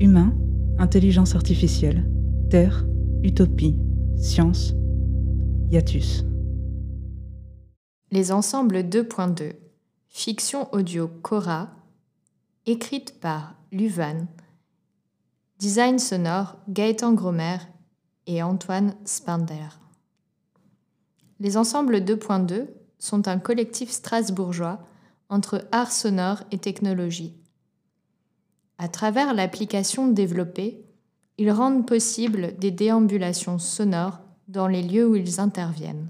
Humain, intelligence artificielle, terre, utopie, science, hiatus. Les ensembles 2.2, fiction audio Cora, écrite par Luvan, design sonore Gaëtan Gromer et Antoine Spander. Les ensembles 2.2 sont un collectif strasbourgeois entre art sonore et technologie. À travers l'application développée, ils rendent possible des déambulations sonores dans les lieux où ils interviennent.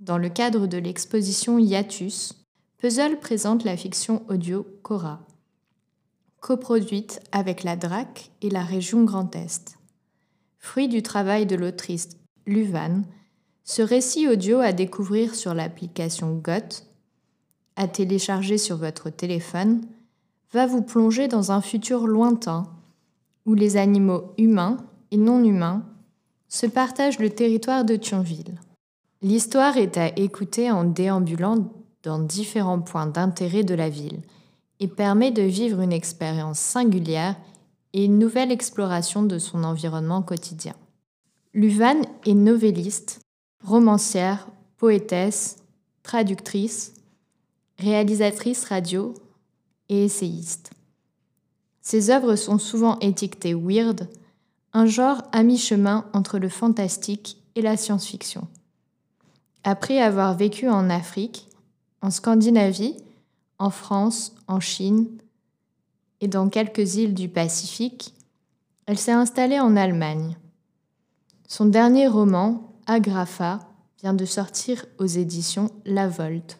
Dans le cadre de l'exposition Hiatus, Puzzle présente la fiction audio Cora, coproduite avec la DRAC et la région Grand Est. Fruit du travail de l'autrice Luvan, ce récit audio à découvrir sur l'application GOT, à télécharger sur votre téléphone, va vous plonger dans un futur lointain où les animaux humains et non humains se partagent le territoire de Thionville. L'histoire est à écouter en déambulant dans différents points d'intérêt de la ville et permet de vivre une expérience singulière et une nouvelle exploration de son environnement quotidien. Luvan est novelliste, romancière, poétesse, traductrice, réalisatrice radio essayiste. Ses œuvres sont souvent étiquetées weird, un genre à mi-chemin entre le fantastique et la science-fiction. Après avoir vécu en Afrique, en Scandinavie, en France, en Chine et dans quelques îles du Pacifique, elle s'est installée en Allemagne. Son dernier roman, Agrafa vient de sortir aux éditions La Volte.